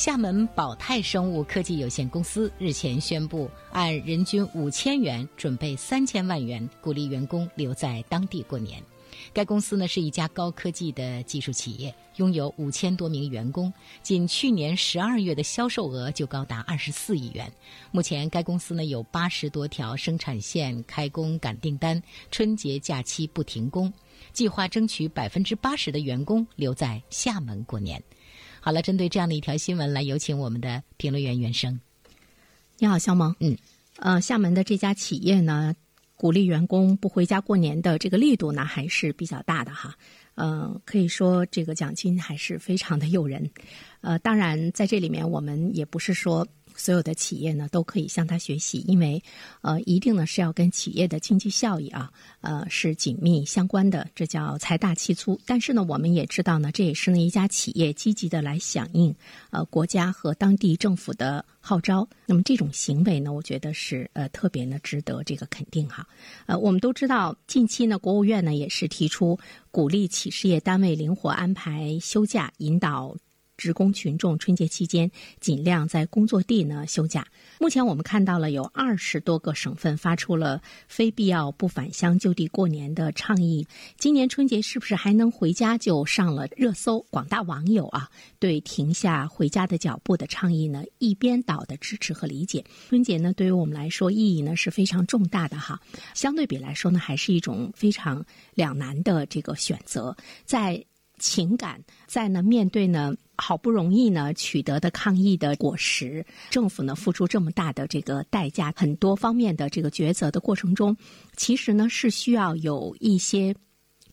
厦门宝泰生物科技有限公司日前宣布，按人均五千元准备三千万元，鼓励员工留在当地过年。该公司呢是一家高科技的技术企业，拥有五千多名员工，仅去年十二月的销售额就高达二十四亿元。目前该公司呢有八十多条生产线开工赶订单，春节假期不停工，计划争取百分之八十的员工留在厦门过年。好了，针对这样的一条新闻，来有请我们的评论员袁生。你好，肖萌。嗯，呃，厦门的这家企业呢？鼓励员工不回家过年的这个力度呢，还是比较大的哈。呃，可以说这个奖金还是非常的诱人。呃，当然在这里面，我们也不是说。所有的企业呢都可以向他学习，因为，呃，一定呢是要跟企业的经济效益啊，呃，是紧密相关的，这叫财大气粗。但是呢，我们也知道呢，这也是呢一家企业积极的来响应呃国家和当地政府的号召。那么这种行为呢，我觉得是呃特别呢值得这个肯定哈。呃，我们都知道，近期呢，国务院呢也是提出鼓励企事业单位灵活安排休假，引导。职工群众春节期间尽量在工作地呢休假。目前我们看到了有二十多个省份发出了非必要不返乡就地过年的倡议。今年春节是不是还能回家就上了热搜？广大网友啊，对停下回家的脚步的倡议呢一边倒的支持和理解。春节呢对于我们来说意义呢是非常重大的哈。相对比来说呢，还是一种非常两难的这个选择，在。情感在呢，面对呢，好不容易呢取得的抗疫的果实，政府呢付出这么大的这个代价，很多方面的这个抉择的过程中，其实呢是需要有一些。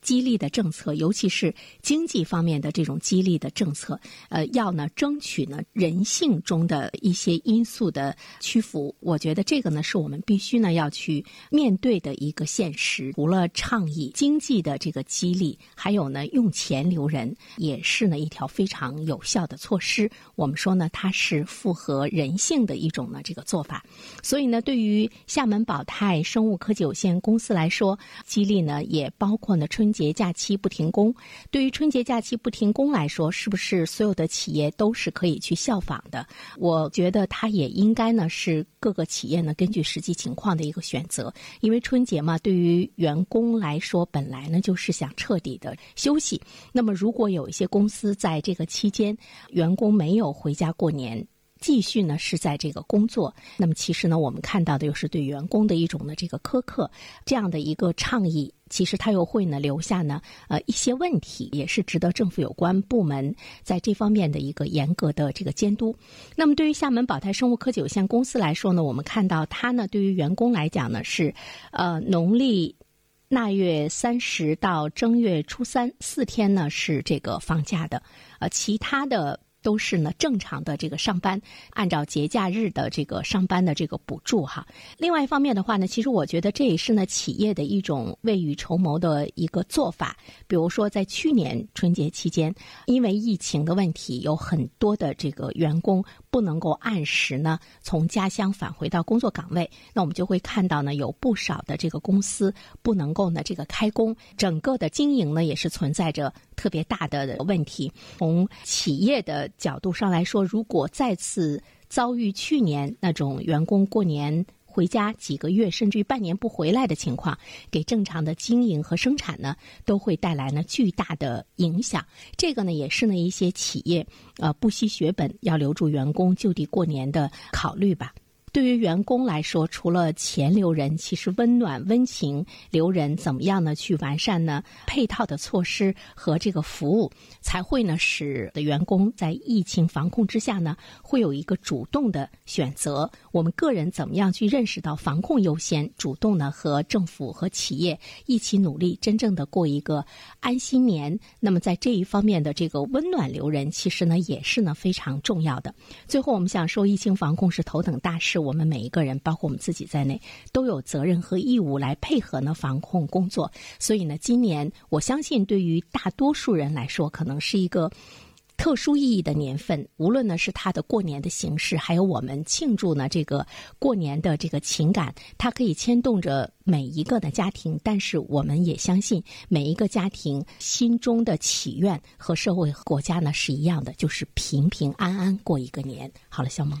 激励的政策，尤其是经济方面的这种激励的政策，呃，要呢争取呢人性中的一些因素的屈服。我觉得这个呢是我们必须呢要去面对的一个现实。除了倡议经济的这个激励，还有呢用钱留人，也是呢一条非常有效的措施。我们说呢它是符合人性的一种呢这个做法。所以呢，对于厦门宝泰生物科技有限公司来说，激励呢也包括呢春。春节假期不停工，对于春节假期不停工来说，是不是所有的企业都是可以去效仿的？我觉得它也应该呢是各个企业呢根据实际情况的一个选择。因为春节嘛，对于员工来说，本来呢就是想彻底的休息。那么，如果有一些公司在这个期间，员工没有回家过年。继续呢是在这个工作，那么其实呢，我们看到的又是对员工的一种呢这个苛刻，这样的一个倡议，其实它又会呢留下呢呃一些问题，也是值得政府有关部门在这方面的一个严格的这个监督。那么对于厦门宝泰生物科技有限公司来说呢，我们看到它呢对于员工来讲呢是呃农历腊月三十到正月初三四天呢是这个放假的，呃其他的。都是呢正常的这个上班，按照节假日的这个上班的这个补助哈。另外一方面的话呢，其实我觉得这也是呢企业的一种未雨绸缪的一个做法。比如说在去年春节期间，因为疫情的问题，有很多的这个员工不能够按时呢从家乡返回到工作岗位，那我们就会看到呢有不少的这个公司不能够呢这个开工，整个的经营呢也是存在着特别大的问题。从企业的角度上来说，如果再次遭遇去年那种员工过年回家几个月甚至于半年不回来的情况，给正常的经营和生产呢，都会带来呢巨大的影响。这个呢，也是呢一些企业呃不惜血本要留住员工就地过年的考虑吧。对于员工来说，除了钱留人，其实温暖温情留人，怎么样呢？去完善呢配套的措施和这个服务，才会呢使的员工在疫情防控之下呢，会有一个主动的选择。我们个人怎么样去认识到防控优先，主动呢和政府和企业一起努力，真正的过一个安心年。那么在这一方面的这个温暖留人，其实呢也是呢非常重要的。最后，我们想说，疫情防控是头等大事。我们每一个人，包括我们自己在内，都有责任和义务来配合呢防控工作。所以呢，今年我相信对于大多数人来说，可能是一个特殊意义的年份，无论呢是它的过年的形式，还有我们庆祝呢这个过年的这个情感，它可以牵动着每一个的家庭。但是我们也相信，每一个家庭心中的祈愿和社会和国家呢是一样的，就是平平安安过一个年。好了，小萌，